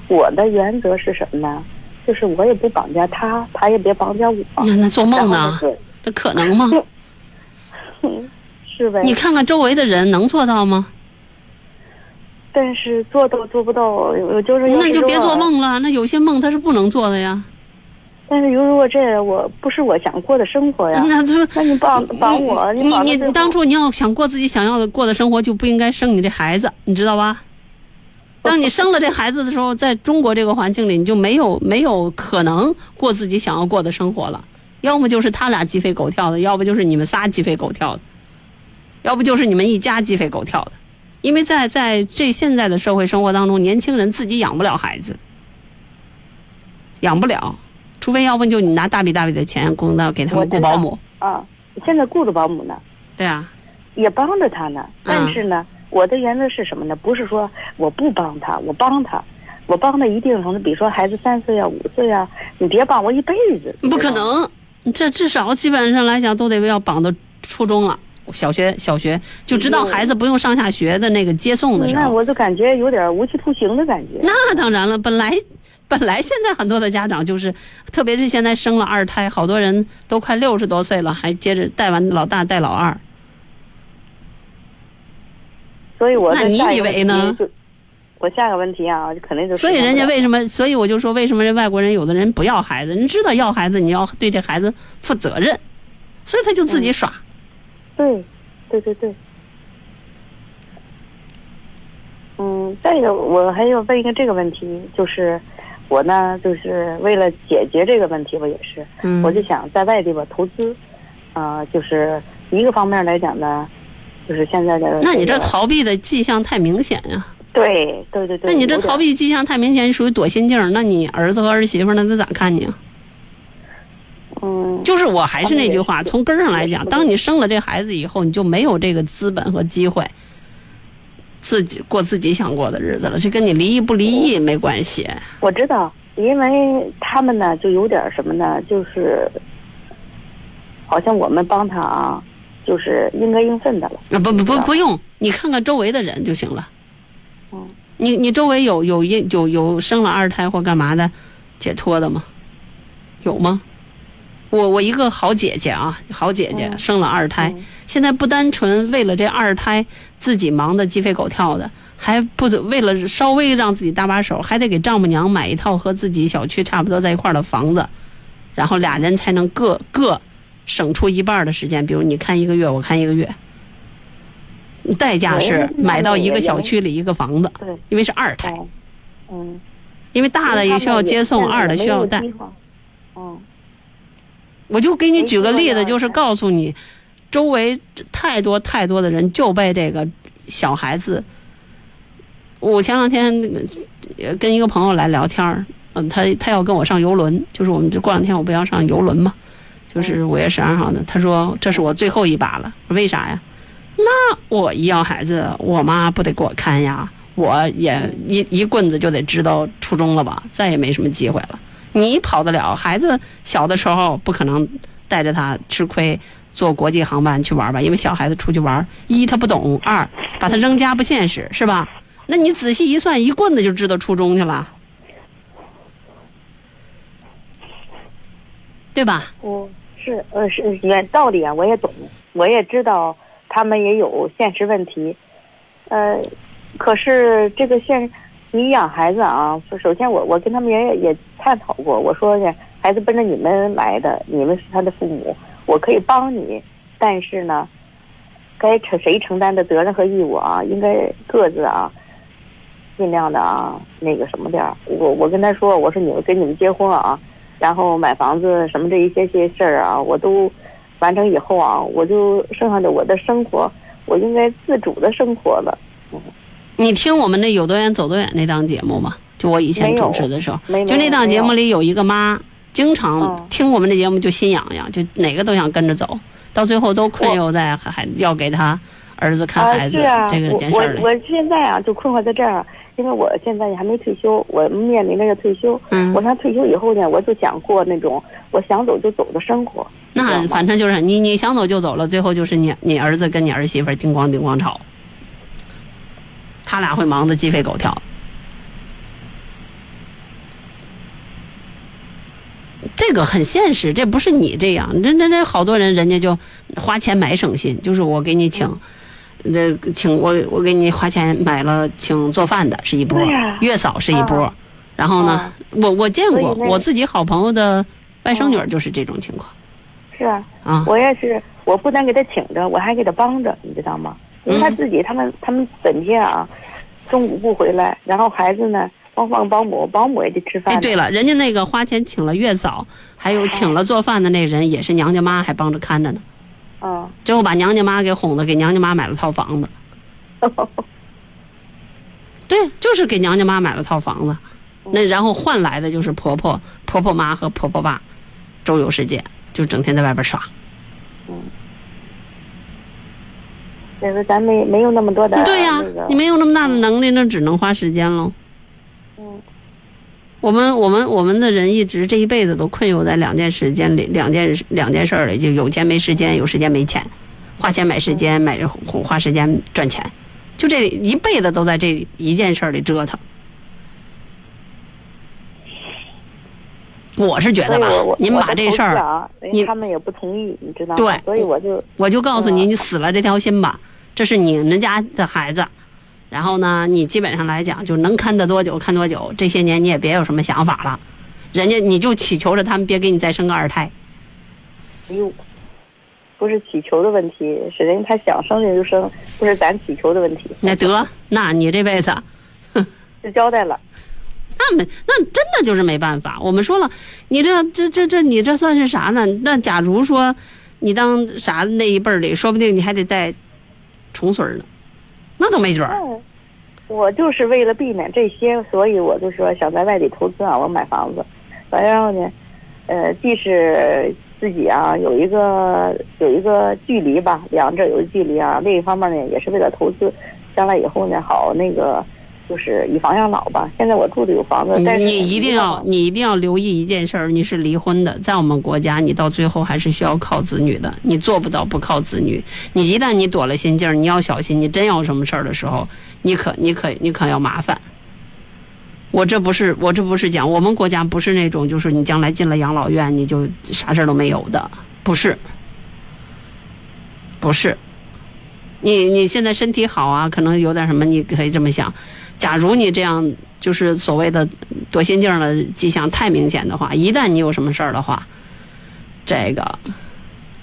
我的原则是什么呢？就是我也不绑架他，他也别绑架我。那那做梦呢？然后是这可能吗？是呗？你看看周围的人能做到吗？但是做到做不到，我就是要那你就别做。梦了。那有些梦它是不能做的呀。但是如果这我不是我想过的生活呀，那就那你帮帮我，你你你当初你要想过自己想要的过的生活，就不应该生你这孩子，你知道吧？当你生了这孩子的时候，在中国这个环境里，你就没有没有可能过自己想要过的生活了。要么就是他俩鸡飞狗跳的，要不就是你们仨鸡飞狗跳的，要不就是你们一家鸡飞狗跳的。因为在在这现在的社会生活当中，年轻人自己养不了孩子，养不了，除非要不就你拿大笔大笔的钱供到给他们雇保姆，啊，现在雇着保姆呢，对啊，也帮着他呢。但是呢，我的原则是什么呢？不是说我不帮他，我帮他，我帮他一定程度，比如说孩子三岁啊、五岁啊，你别帮我一辈子。不可能，这至少基本上来讲都得要绑到初中了，小学小学就知道孩子不用上下学的那个接送的时候。那我就感觉有点无期徒刑的感觉。那当然了，本来 本来现在很多的家长就是，特别是现在生了二胎，好多人都快六十多岁了，还接着带完老大带老二。所以我那你以为呢？我下个问题啊，肯定就所以人家为什么？所以我就说，为什么人外国人有的人不要孩子？你知道要孩子，你要对这孩子负责任，所以他就自己耍。对，对对对。嗯，再一个，我还要问一个这个问题，就是我呢，就是为了解决这个问题，我也是，嗯，我就想在外地吧投资，啊、就是一个方面来讲呢，就是现在的、那你这逃避的迹象太明显呀、对对对对，那你这逃避迹象太明显，属于躲心镜儿。那你儿子和儿媳妇儿那他咋看你啊？嗯，就是我还是那句话，从根儿上来讲，当你生了这孩子以后，你就没有这个资本和机会，自己过自己想过的日子了。这跟你离异不离异没关系。我知道，因为他们呢就有点什么呢，就是好像我们帮他啊，就是应该应分的了。啊，不不不不用，你看看周围的人就行了。嗯，你你周围有有一有有生了二胎或干嘛的解脱的吗？有吗？我我一个好姐姐啊，好姐姐、嗯。生了二胎，嗯。现在不单纯为了这二胎自己忙得鸡飞狗跳的，还不得为了稍微让自己搭把手，还得给丈母娘买一套和自己小区差不多在一块儿的房子，然后俩人才能各各省出一半的时间，比如你看一个月，我看一个月。代价是嗯买到一个小区里一个房子，对，因为是二胎，哦，嗯，因为大的也需要接送，二的需要带。嗯，我就给你举个例子，就是告诉你，周围太多太多的人就被这个小孩子。我前两天跟一个朋友来聊天儿，嗯，他他要跟我上游轮，就是我们这过两天我不要上游轮嘛，就是五月十二号的，他说这是我最后一把了。说为啥呀？那我一要孩子，我妈不得给我看呀？我也一一棍子就得知道初中了吧，再也没什么机会了。你跑得了？孩子小的时候不可能带着他吃亏坐国际航班去玩吧？因为小孩子出去玩，一他不懂，二把他扔家不现实，是吧？那你仔细一算，一棍子就知道初中去了，对吧？我是呃是原道理啊，我也懂，我也知道他们也有现实问题，呃，可是这个现你养孩子啊，首先我我跟他们也也探讨过，我说呢，孩子奔着你们来的，你们是他的父母，我可以帮你，但是呢，该承谁承担的责任和义务啊，应该各自啊，尽量的啊，那个什么点儿。我我跟他说，我说你们跟你们结婚啊，然后买房子什么这一些些事儿啊，我都完成以后啊，我就剩下的我的生活，我应该自主的生活了。你听我们那有多远走多远那档节目吗？就我以前主持的时候，就那档节目里有一个妈，经常嗯听我们这节目就心痒痒，就哪个都想跟着走，到最后都困囿在还要给他儿子看孩子、啊，啊，这个件事儿里。我我我现在啊就困惑在这儿，因为我现在也还没退休，我面临着要退休。嗯我想退休以后呢，我就想过那种我想走就走的生活。那反正就是你你想走就走了，最后就是你你儿子跟你儿媳妇叮咣叮咣吵，他俩会忙得鸡飞狗跳。这个很现实，这不是你这样，这这这好多人人家就花钱买省心，就是我给你请，那、请我我给你花钱买了请做饭的是一波月嫂是一波，啊然后呢，啊我我见过我自己好朋友的外甥女就是这种情况。是啊，啊。我也是，我不但给他请着，我还给他帮着，你知道吗？因为他嗯自己，他们他们整天啊，中午不回来，然后孩子呢，光放保姆，保姆也得吃饭哎，对了，人家那个花钱请了月嫂，还有请了做饭的那人，也是娘家妈还帮着看着呢。嗯，最后把娘家妈给哄的，给娘家妈买了套房子。对，就是给娘家妈买了套房子，那然后换来的就是婆婆、婆婆妈和婆婆爸周游世界，就整天在外边耍。所以说咱没没有那么多的对呀、那个你没有那么大的能力，那只能花时间喽。嗯我们我们我们的人一直这一辈子都困囿在两件时间里，两件两件事儿里，就有钱没时间，有时间没钱，花钱买时间，买花时间赚钱，就这一辈子都在这一件事儿里折腾。我是觉得吧您把这事儿，你他们也不同意，你知道吗？对所以我就我就告诉你，嗯你死了这条心吧，这是你们家的孩子，然后呢，你基本上来讲就能看得多久看多久，这些年你也别有什么想法了，人家你就祈求着他们别给你再生个二胎。哎呦，不是祈求的问题，是人家他想生就生，不是咱祈求的问题。那得，那你这辈子，就交代了。那没那真的就是没办法。我们说了，你这这这这你这算是啥呢？那假如说你当啥那一辈儿里，说不定你还得带重孙儿呢，那倒没准儿。我就是为了避免这些，所以我就说想在外地投资啊，我买房子，然后呢，呃，既是自己啊有一个有一个距离吧，两者有距离啊，另一方面呢也是为了投资，将来以后呢好那个就是以房养老吧。现在我住的有房子，但是你一定要，你一定要留意一件事儿，你是离婚的，在我们国家，你到最后还是需要靠子女的，你做不到不靠子女。你一旦你躲了心劲儿，你要小心，你真有什么事儿的时候，你可你可你可要麻烦。我这不是我这不是讲我们国家不是那种就是你将来进了养老院你就啥事儿都没有的，不是，不是。你你现在身体好啊，可能有点什么，你可以这么想。假如你这样就是所谓的夺心镜儿的迹象太明显的话，一旦你有什么事儿的话，这个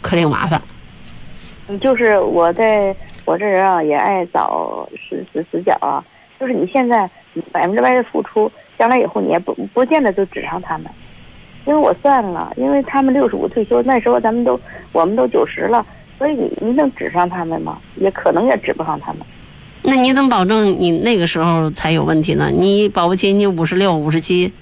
可挺麻烦。嗯就是我在我这人啊，也爱找死死死角啊。就是你现在百分之百的付出，将来以后你也不不见得就指上他们，因为我算了，因为他们六十五退休，那时候咱们都我们都九十了，所以你你能指上他们吗？也可能也指不上他们。那你怎么保证你那个时候才有问题呢？你保不齐你五十六、五十七，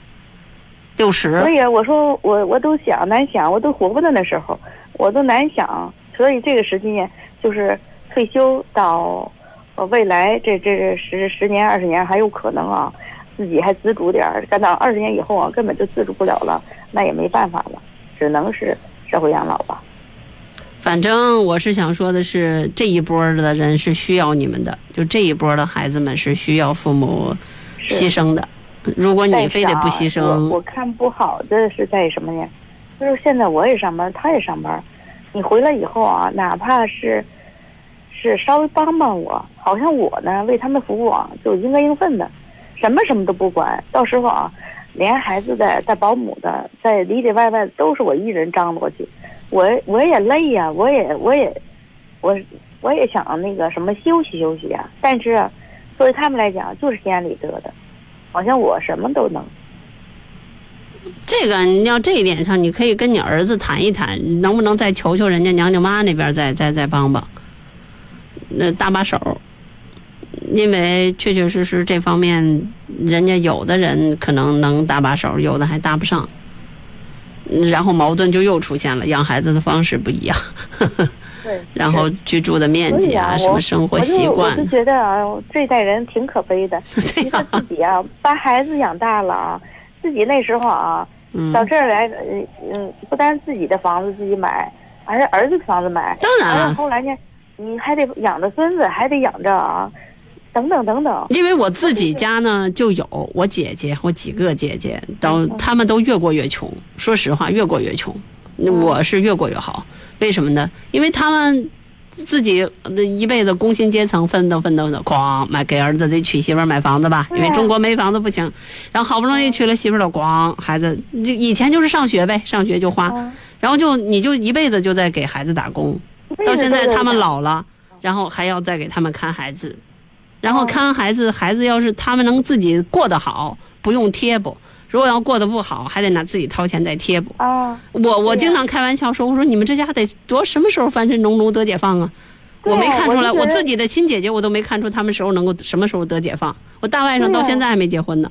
六十所，以我说我我都想难想，我都活不到那时候，我都难想。所以这个时间就是退休到未来这这十十年二十年还有可能啊，自己还自主点儿。干到二十年以后啊，根本就自主不了了，那也没办法了，只能是社会养老吧。反正我是想说的是，这一波的人是需要你们的，就这一波的孩子们是需要父母牺牲的。如果你非得不牺牲、我我，看不好的是在什么呢？就是现在我也上班，他也上班，你回来以后啊，哪怕是是稍微帮帮我，好像我呢为他们服务啊，就应该应分的，什么什么都不管，到时候啊，连孩子的带保姆的，在里里外外都是我一人张罗去，我我也累呀、我也我也我我也想那个什么休息休息呀、但是作为他们来讲，就是心安理得的。好像我什么都能。这个你要这一点上，你可以跟你儿子谈一谈，能不能再求求人家娘舅妈那边再再再帮帮，那搭把手。因为确确实实这方面，人家有的人可能能搭把手，有的还搭不上，然后矛盾就又出现了，养孩子的方式不一样，对，然后居住的面积啊，什么生活习惯。我就觉得啊，这代人挺可悲的。对你说自己啊，把孩子养大了啊，自己那时候啊，嗯，到这儿来，嗯嗯，不单自己的房子自己买，还是儿子的房子买。当然了，后来呢，你还得养着孙子，还得养着啊，等等等等。因为我自己家呢就有我姐姐，我几个姐姐，都他们都越过越穷。说实话，越过越穷，我是越过越好。为什么呢？因为他们自己的一辈子工薪阶层奋斗奋斗的，哐买给儿子得娶媳妇儿买房子吧，因为中国没房子不行。然后好不容易娶了媳妇儿了，咣孩子就以前就是上学呗，上学就花，嗯然后就你就一辈子就在给孩子打工。到现在他们老了，然后还要再给他们看孩子，然后看孩子，孩子要是他们能自己过得好，不用贴补；如果要过得不好，还得拿自己掏钱再贴补。啊，我我经常开玩笑说，我说你们这家得多什么时候翻身农奴得解放啊？我没看出来，我自己的亲姐姐我都没看出他们时候能够什么时候得解放。我大外甥到现在还没结婚呢。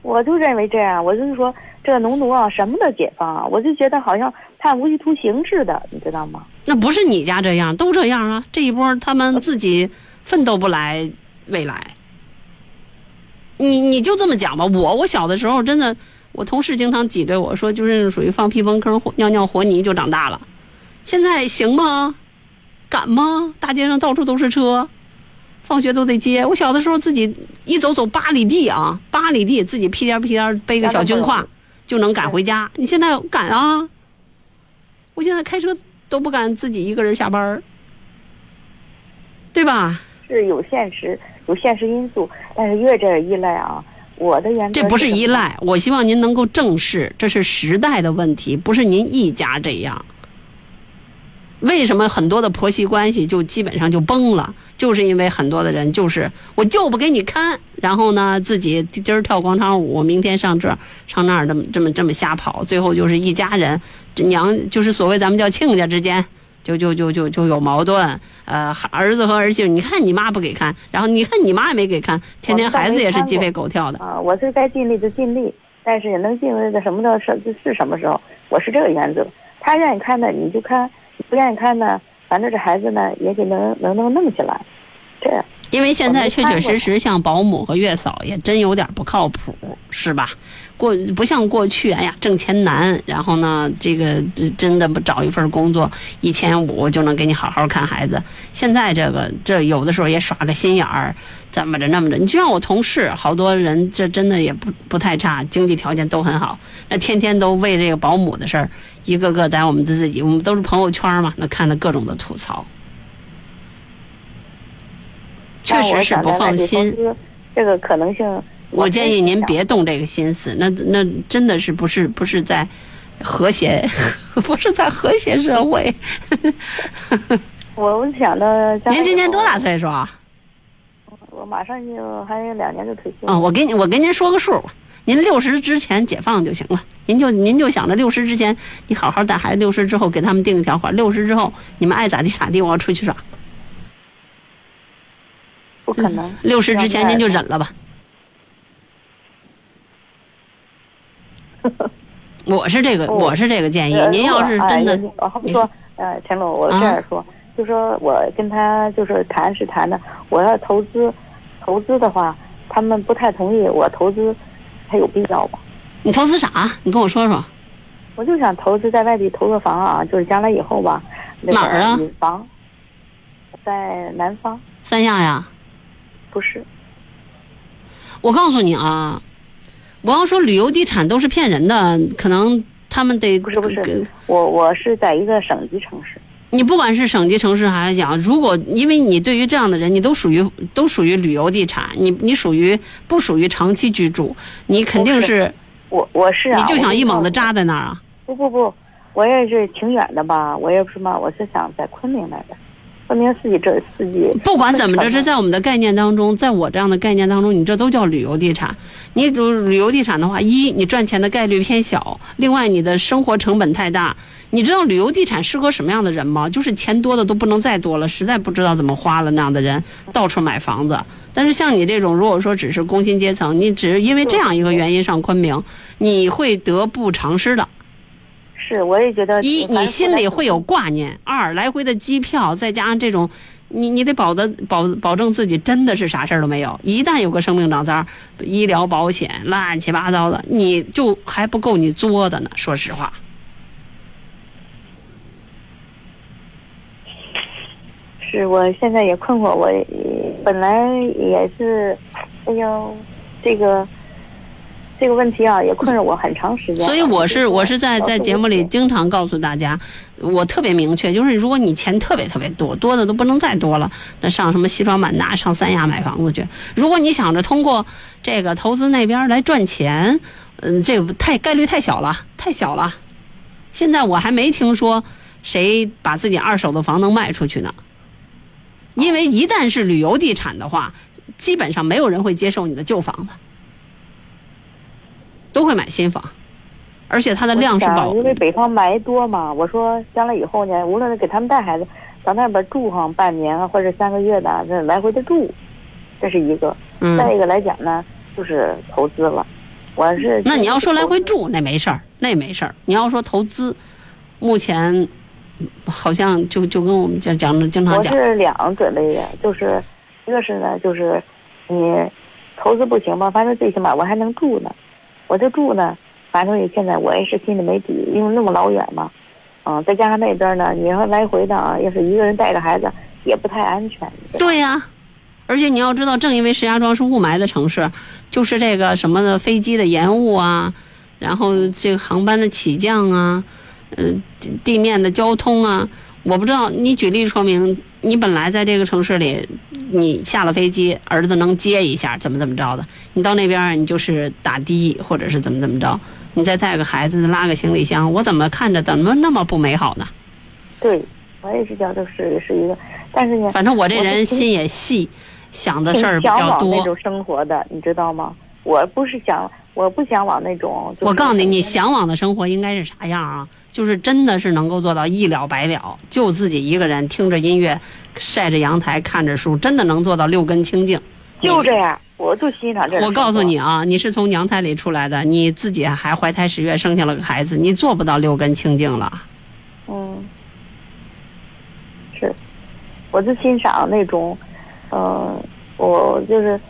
我就认为这样，我就是说这个农奴啊，什么都解放啊，我就觉得好像判无期徒刑似的，你知道吗？那不是你家这样，都这样啊！这一波他们自己奋斗不来未来。你你就这么讲吧，我我小的时候真的，我同事经常挤兑我说，就是属于放屁崩坑、尿尿和泥就长大了。现在行吗？敢吗？大街上到处都是车，放学都得接。我小的时候自己一走走八里地啊，八里地自己屁颠屁颠背个小军挎就能赶回家。你现在敢啊？我现在开车都不敢自己一个人下班儿，对吧？是有现实有现实因素，但是越这样依赖啊，我的原则这不是依赖，我希望您能够正视，这是时代的问题，不是您一家这样。为什么很多的婆媳关系就基本上就崩了？就是因为很多的人就是我就不给你看，然后呢自己今儿跳广场舞，明天上这儿上那儿这么这么这么瞎跑，最后就是一家人，这娘就是所谓咱们叫亲家之间。就就就就就有矛盾，呃，儿子和儿媳妇，你看你妈不给看，然后你看你妈也没给看，天天孩子也是鸡飞狗跳的。啊，我是该尽力就尽力，但是也能尽力的什么的是是什么时候，我是这个原则。他愿意看的你就看，不愿意看呢，反正这孩子呢也给能能能弄起来，这样。因为现在确确实实像保姆和月嫂也真有点不靠谱，是吧？过不像过去，哎呀挣钱难，然后呢，这个呃真的不找一份工作一千五就能给你好好看孩子。现在这个这有的时候也耍个心眼儿，怎么着那么着。你就像我同事，好多人这真的也不不太差，经济条件都很好，那天天都为这个保姆的事儿，一个个在我们自己，我们都是朋友圈嘛，那看的各种的吐槽。确实是不放心。这个可能性，我建议您别动这个心思，那那真的是不是不是在和谐，不是在和谐社会。我我想着，您今年多大？岁数啊？我马上就还有两年就退休。啊、我给你我给您说个数，您六十之前解放就行了。您就您就想着六十之前，你好好带孩子，六十之后给他们定一条款，六十之后你们爱咋地咋地，我要出去耍。不可能。六十之前您就忍了吧。我是这个，哦我是这个建议。呃您要是真的哎，我好比说，呃，陈总，我这啊样说，就说我跟他就是谈是谈的，我要投资，投资的话，他们不太同意我投资，还有必要吗？你投资啥？你跟我说说。我就想投资在外地投个房啊，就是将来以后吧，那个哪儿啊房，在南方，三亚呀，不是，我告诉你啊，我要说旅游地产都是骗人的，可能他们得不是不是我我是在一个省级城市，你不管是省级城市还是讲，如果因为你对于这样的人，你都属于都属于旅游地产，你你属于不属于长期居住，你肯定是。我我是啊，你就想一猛子扎在那儿啊。不不不，我也是挺远的吧，我也不是嘛，我是想在昆明来的，昆明四季这四季。不管怎么着，这在我们的概念当中，在我这样的概念当中，你这都叫旅游地产。你主旅游地产的话，一你赚钱的概率偏小，另外你的生活成本太大。你知道旅游地产适合什么样的人吗？就是钱多的都不能再多了，实在不知道怎么花了那样的人，到处买房子。但是像你这种，如果说只是工薪阶层，你只是因为这样一个原因上昆明，你会得不偿失的。是，我也觉得一，你心里会有挂念；二，来回的机票，再加上这种，你你得保的保保证自己真的是啥事儿都没有。一旦有个生命长灾儿，医疗保险乱七八糟的，你就还不够你作的呢。说实话，是我现在也困惑，我也本来也是，哎呦，这个这个问题啊，也困扰我很长时间。所以我是我是在在节目里经常告诉大家，我特别明确，就是如果你钱特别特别多，多的都不能再多了，那上什么西双版纳、上三亚买房子去。如果你想着通过这个投资那边来赚钱，嗯，这个太概率太小了，太小了。现在我还没听说谁把自己二手的房能卖出去呢。因为一旦是旅游地产的话，基本上没有人会接受你的旧房子，都会买新房，而且它的量是保因为北方霾多嘛，我说将来以后呢，无论是给他们带孩子到那边住上半年啊，或者三个月的，这来回的住，这是一个。嗯。再一个来讲呢，就是投资了。我是那你要说来回住那没事儿，那没事儿。你要说投资，目前嗯好像就就跟我们讲讲经常讲我，是两准备的，就是一个是呢，就是你投资不行吧，反正最起码我还能住呢。我这住呢，反正也现在我也是心里没底，因为那么老远嘛，嗯，再加上那边呢，你要来回的啊，要是一个人带着孩子也不太安全。对呀、而且你要知道，正因为石家庄是雾霾的城市，就是这个什么的飞机的延误啊，然后这个航班的起降啊，呃，地地面的交通啊，我不知道。你举例说明，你本来在这个城市里，你下了飞机，儿子能接一下，怎么怎么着的，你到那边你就是打的，或者是怎么怎么着，你再带个孩子，拉个行李箱，我怎么看着怎么那么不美好呢？对，我也是觉得是是一个，但是呢，反正我这人心也细，想的事儿比较向往那。种生活的，你知道吗？我不是想，我不想往那种。就是我告诉你，你向往的生活应该是啥样啊？就是真的是能够做到一了百了，就自己一个人听着音乐，晒着阳台，看着书，真的能做到六根清净。就这样，我就欣赏这。我告诉你，啊，你是从娘胎里出来的，你自己还怀胎十月生下了个孩子，你做不到六根清净了。嗯，是，我就欣赏那种，呃、我就是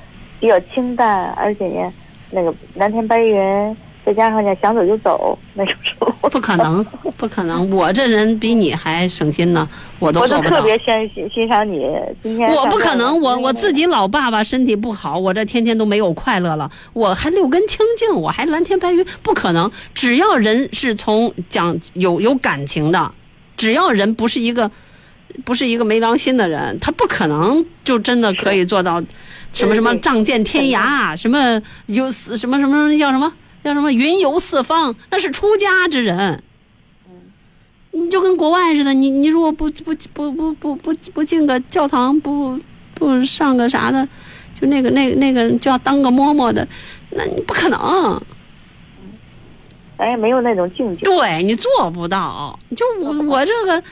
比较清淡，而且呢，那个蓝天白云，再加上呢想走就走那种生活。不可能，不可能！我这人比你还省心呢，我都我就做不到。特别欣欣欣赏你今天。我不可能，我我自。己老爸爸身体不好，我这天天都没有快乐了，我还六根清净，我还蓝天白云，不可能。只要人是从讲有有感情的，只要人不是一个不是一个没良心的人，他不可能就真的可以做到什么什么仗剑天涯，什么有四什么什么叫什么叫什么云游四方，那是出家之人。你就跟国外似的，你你如果不不不不不不不进个教堂，不不上个啥的，就那个那个那个就要当个嬷嬷的，那不可能，咱也没有那种境界。对你做不到。就我我这个，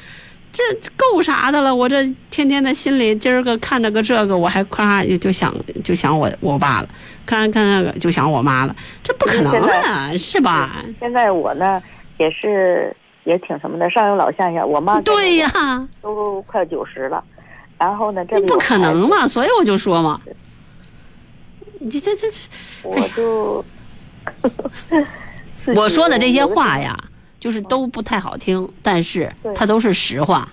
这够啥的了？我这天天的心里今儿个看着个这个，我还夸就想就想我我爸了，看看那个就想我妈了，这不可能的，是吧？现在我呢也是也挺什么的，上有老下有，我妈对呀，都快九十了，然后呢这不可能嘛，所以我就说嘛，你这这这，我就 我说的这些话呀。就是都不太好听，但是它都是实话。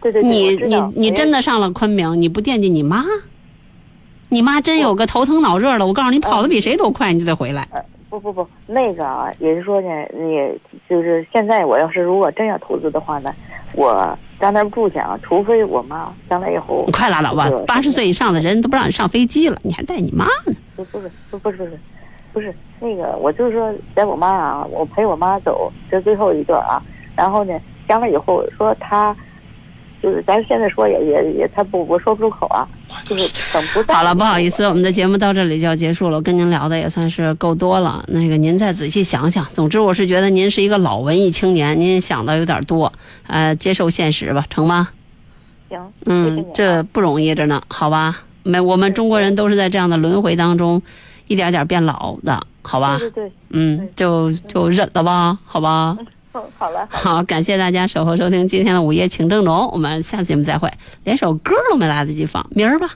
对对，你你你真的上了昆明，你不惦记你妈？你妈真有个头疼脑热的，我告诉你，跑的比谁都快，你就得回来。不不不，那个啊，也是说呢，你就是现在我要是如果真要投资的话呢，我在那儿住去啊，除非我妈将来以后。你快拉倒吧，八十岁以上的人都不让你上飞机了，你还带你妈呢？不不是不不是不是不是。那个，我就是说，在我妈啊，我陪我妈走这最后一段啊，然后呢，将来以后说她，就是咱现在说也也也，她不我说不出口啊，就是等不在。好了，不好意思，我们的节目到这里就要结束了，跟您聊的也算是够多了。那个您再仔细想想，总之我是觉得您是一个老文艺青年，您想的有点多，呃，接受现实吧，成吗？行。嗯，这不容易着呢，好吧？没，我们中国人都是在这样的轮回当中。一点点变老的，好吧？对对，嗯，就就忍了吧，好吧？嗯，好了。好，感谢大家守候收听今天的午夜情正浓，我们下次节目再会。连首歌都没来得及放，明儿吧。